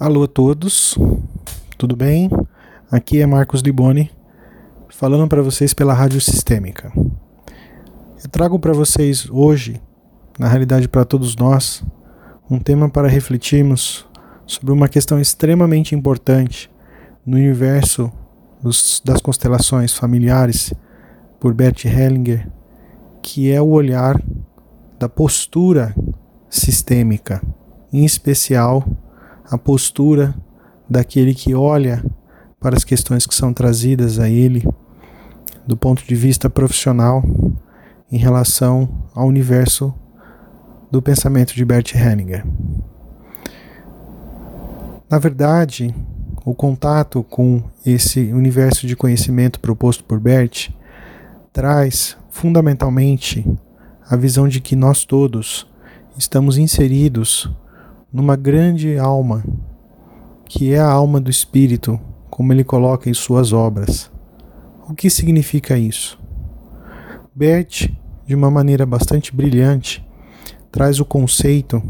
Alô a todos, tudo bem? Aqui é Marcos Liboni, falando para vocês pela Rádio Sistêmica. Eu trago para vocês hoje, na realidade para todos nós, um tema para refletirmos sobre uma questão extremamente importante no universo dos, das constelações familiares por Bert Hellinger, que é o olhar da postura sistêmica, em especial a postura daquele que olha para as questões que são trazidas a ele do ponto de vista profissional em relação ao universo do pensamento de Bert Hellinger. Na verdade, o contato com esse universo de conhecimento proposto por Bert traz fundamentalmente a visão de que nós todos estamos inseridos numa grande alma, que é a alma do Espírito, como ele coloca em suas obras. O que significa isso? Bert, de uma maneira bastante brilhante, traz o conceito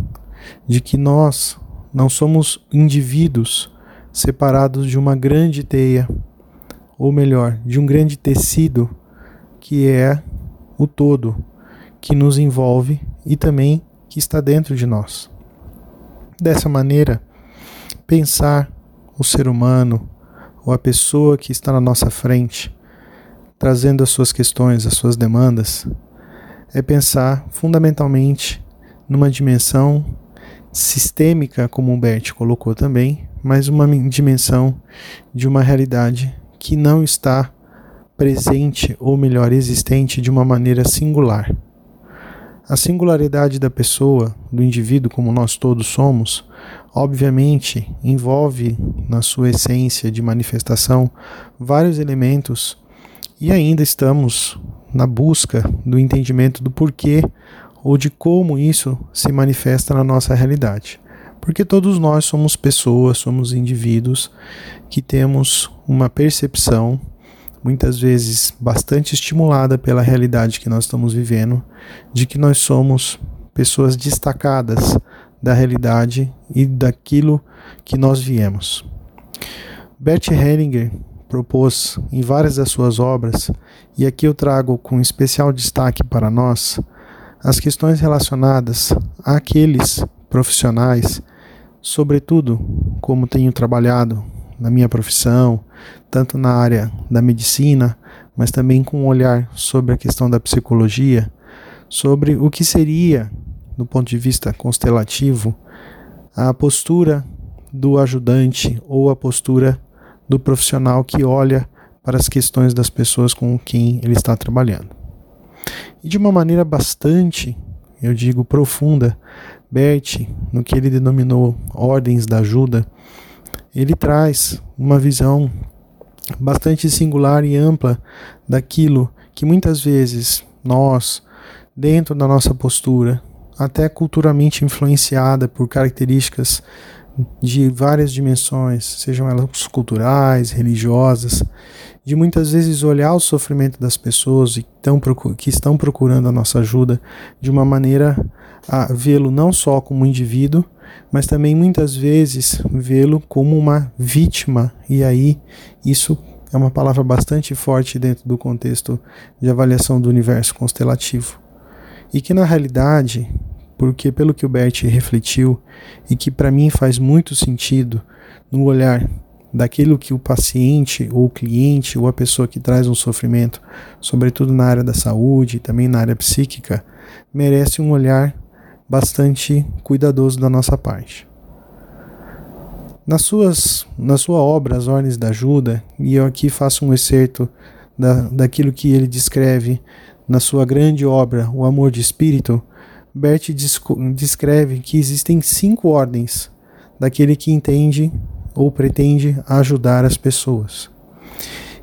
de que nós não somos indivíduos separados de uma grande teia, ou melhor, de um grande tecido que é o todo, que nos envolve e também que está dentro de nós. Dessa maneira, pensar o ser humano ou a pessoa que está na nossa frente, trazendo as suas questões, as suas demandas, é pensar fundamentalmente numa dimensão sistêmica, como o Bert colocou também, mas uma dimensão de uma realidade que não está presente, ou melhor, existente de uma maneira singular. A singularidade da pessoa, do indivíduo, como nós todos somos, obviamente envolve na sua essência de manifestação vários elementos e ainda estamos na busca do entendimento do porquê ou de como isso se manifesta na nossa realidade. Porque todos nós somos pessoas, somos indivíduos que temos uma percepção muitas vezes bastante estimulada pela realidade que nós estamos vivendo, de que nós somos pessoas destacadas da realidade e daquilo que nós viemos. Bert Hellinger propôs em várias das suas obras, e aqui eu trago com especial destaque para nós, as questões relacionadas àqueles profissionais, sobretudo como tenho trabalhado na minha profissão, tanto na área da medicina, mas também com um olhar sobre a questão da psicologia, sobre o que seria, do ponto de vista constelativo, a postura do ajudante ou a postura do profissional que olha para as questões das pessoas com quem ele está trabalhando. E de uma maneira bastante, eu digo, profunda, Bert, no que ele denominou ordens da ajuda, ele traz uma visão bastante singular e ampla daquilo que muitas vezes nós, dentro da nossa postura, até culturalmente influenciada por características de várias dimensões, sejam elas culturais, religiosas, de muitas vezes olhar o sofrimento das pessoas que estão procurando a nossa ajuda de uma maneira a vê-lo não só como indivíduo, mas também muitas vezes vê-lo como uma vítima, e aí isso é uma palavra bastante forte dentro do contexto de avaliação do universo constelativo. E que na realidade, porque pelo que o Bert refletiu e que para mim faz muito sentido no olhar daquilo que o paciente ou o cliente ou a pessoa que traz um sofrimento, sobretudo na área da saúde e também na área psíquica, merece um olhar bastante cuidadoso da nossa parte. Nas suas, na sua obra, As Ordens da Ajuda, e eu aqui faço um excerto da, daquilo que ele descreve na sua grande obra, O Amor de Espírito, Bert descreve que existem cinco ordens daquele que entende ou pretende ajudar as pessoas.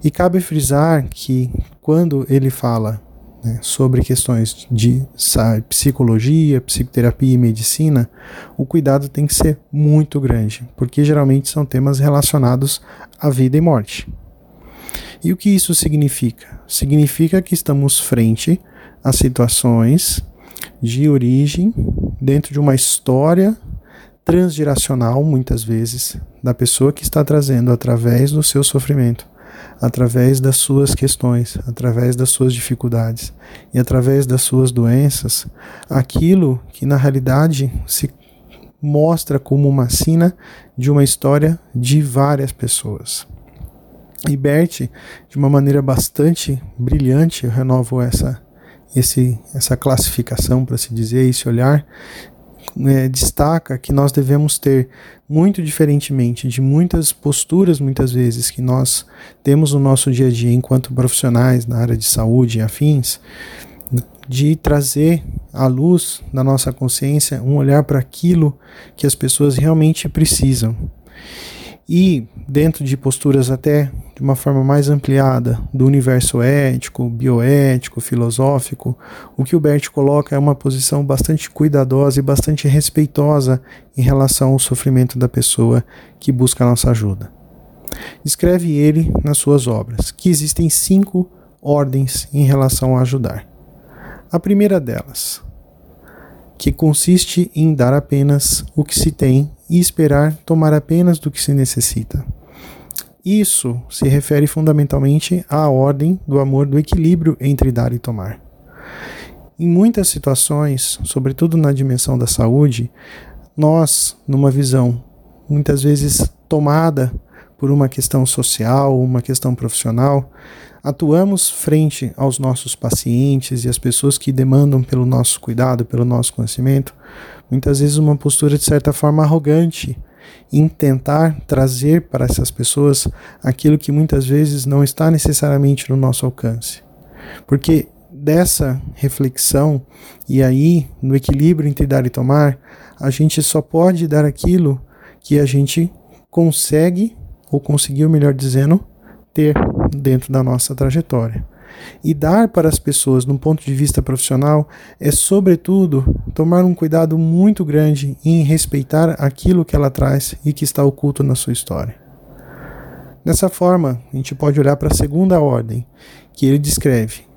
E cabe frisar que quando ele fala né, sobre questões de psicologia, psicoterapia e medicina, o cuidado tem que ser muito grande, porque geralmente são temas relacionados à vida e morte. E o que isso significa? Significa que estamos frente a situações de origem dentro de uma história transgeracional, muitas vezes, da pessoa que está trazendo através do seu sofrimento, através das suas questões, através das suas dificuldades e através das suas doenças, aquilo que na realidade se mostra como uma sina de uma história de várias pessoas. E Bert, de uma maneira bastante brilhante, eu renovo essa, esse, essa classificação, para se dizer, esse olhar, é, destaca que nós devemos ter, muito diferentemente de muitas posturas, muitas vezes, que nós temos no nosso dia a dia enquanto profissionais na área de saúde e afins, de trazer à luz da nossa consciência um olhar para aquilo que as pessoas realmente precisam. E dentro de posturas até de uma forma mais ampliada do universo ético, bioético, filosófico, o que o Bert coloca é uma posição bastante cuidadosa e bastante respeitosa em relação ao sofrimento da pessoa que busca a nossa ajuda. Escreve ele nas suas obras que existem cinco ordens em relação a ajudar. A primeira delas, que consiste em dar apenas o que se tem e esperar tomar apenas do que se necessita. Isso se refere fundamentalmente à ordem do amor do equilíbrio entre dar e tomar. Em muitas situações, sobretudo na dimensão da saúde, nós, numa visão muitas vezes tomada por uma questão social, uma questão profissional, atuamos frente aos nossos pacientes e às pessoas que demandam pelo nosso cuidado, pelo nosso conhecimento, muitas vezes uma postura de certa forma arrogante, em tentar trazer para essas pessoas aquilo que muitas vezes não está necessariamente no nosso alcance. Porque dessa reflexão e aí no equilíbrio entre dar e tomar, a gente só pode dar aquilo que a gente consegue ou conseguiu, melhor dizendo, ter dentro da nossa trajetória. E dar para as pessoas, num ponto de vista profissional, é, sobretudo, tomar um cuidado muito grande em respeitar aquilo que ela traz e que está oculto na sua história. Dessa forma, a gente pode olhar para a segunda ordem, que ele descreve.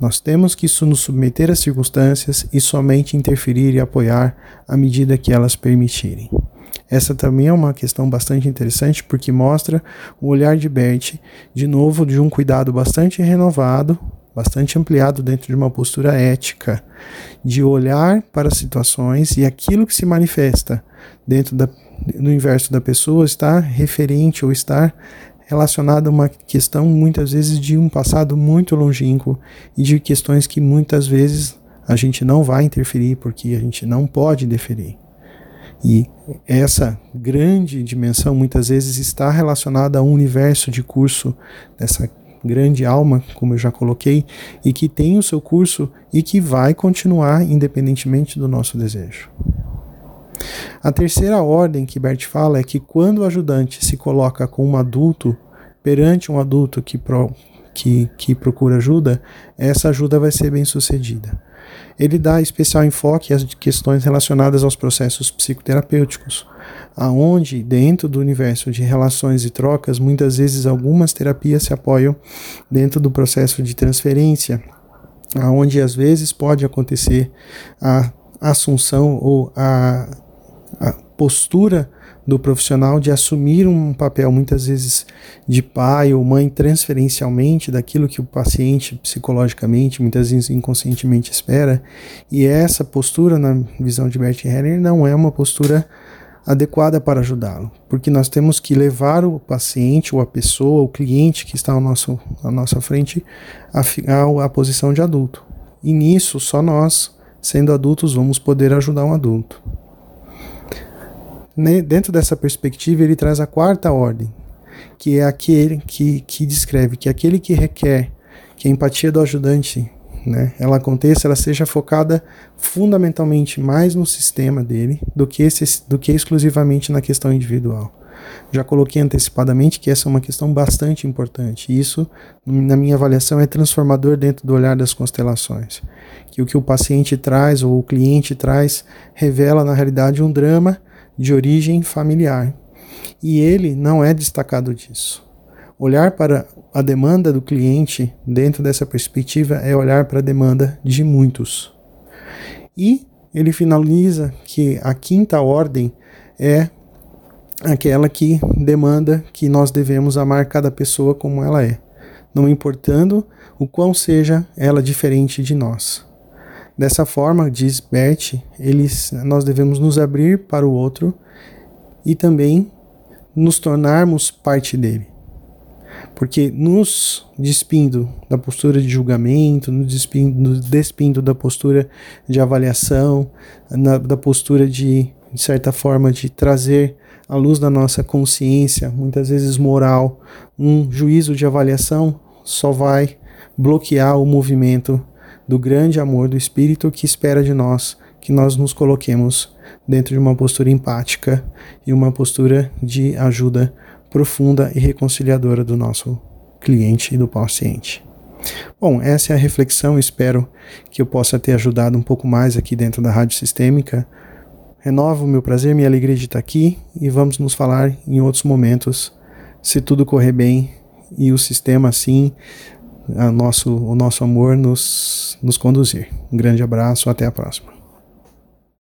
Nós temos que nos submeter às circunstâncias e somente interferir e apoiar à medida que elas permitirem. Essa também é uma questão bastante interessante porque mostra o olhar de Bert, de novo, de um cuidado bastante renovado, bastante ampliado dentro de uma postura ética, de olhar para situações e aquilo que se manifesta dentro da, do universo da pessoa está referente ou está relacionado a uma questão muitas vezes de um passado muito longínquo e de questões que muitas vezes a gente não vai interferir porque a gente não pode deferir. E essa grande dimensão muitas vezes está relacionada a um universo de curso dessa grande alma, como eu já coloquei, e que tem o seu curso e que vai continuar independentemente do nosso desejo. A terceira ordem que Bert fala é que quando o ajudante se coloca com um adulto perante um adulto que, que, que procura ajuda, essa ajuda vai ser bem sucedida. Ele dá especial enfoque às questões relacionadas aos processos psicoterapêuticos, aonde dentro do universo de relações e trocas, muitas vezes algumas terapias se apoiam dentro do processo de transferência, aonde às vezes pode acontecer a assunção ou a, a postura do profissional de assumir um papel muitas vezes de pai ou mãe transferencialmente daquilo que o paciente psicologicamente, muitas vezes inconscientemente espera. E essa postura, na visão de Bert Hellinger, não é uma postura adequada para ajudá-lo, porque nós temos que levar o paciente ou a pessoa, o cliente que está ao nosso, à nossa frente, à, à posição de adulto. E nisso, só nós, sendo adultos, vamos poder ajudar um adulto dentro dessa perspectiva, ele traz a quarta ordem, que é aquele que, que descreve que aquele que requer que a empatia do ajudante né, ela aconteça, ela seja focada fundamentalmente mais no sistema dele do que, esse, do que exclusivamente na questão individual. Já coloquei antecipadamente que essa é uma questão bastante importante. Isso, na minha avaliação, é transformador dentro do olhar das constelações. Que o que o paciente traz ou o cliente traz revela, na realidade, um drama de origem familiar. E ele não é destacado disso. Olhar para a demanda do cliente dentro dessa perspectiva é olhar para a demanda de muitos. E ele finaliza que a quinta ordem é aquela que demanda que nós devemos amar cada pessoa como ela é, não importando o quão seja ela diferente de nós. Dessa forma, diz Bert, eles, nós devemos nos abrir para o outro e também nos tornarmos parte dele. Porque nos despindo da postura de julgamento, nos despindo, nos despindo da postura de avaliação, na, da postura de, de certa forma, de trazer à luz da nossa consciência, muitas vezes moral, um juízo de avaliação, só vai bloquear o movimento do grande amor do Espírito que espera de nós que nós nos coloquemos dentro de uma postura empática e uma postura de ajuda profunda e reconciliadora do nosso cliente e do paciente. Bom, essa é a reflexão. Espero que eu possa ter ajudado um pouco mais aqui dentro da Rádio Sistêmica. Renovo o meu prazer, minha alegria de estar aqui e vamos nos falar em outros momentos, se tudo correr bem e o sistema assim a nosso, o nosso amor nos, nos conduzir. Um grande abraço, até a próxima.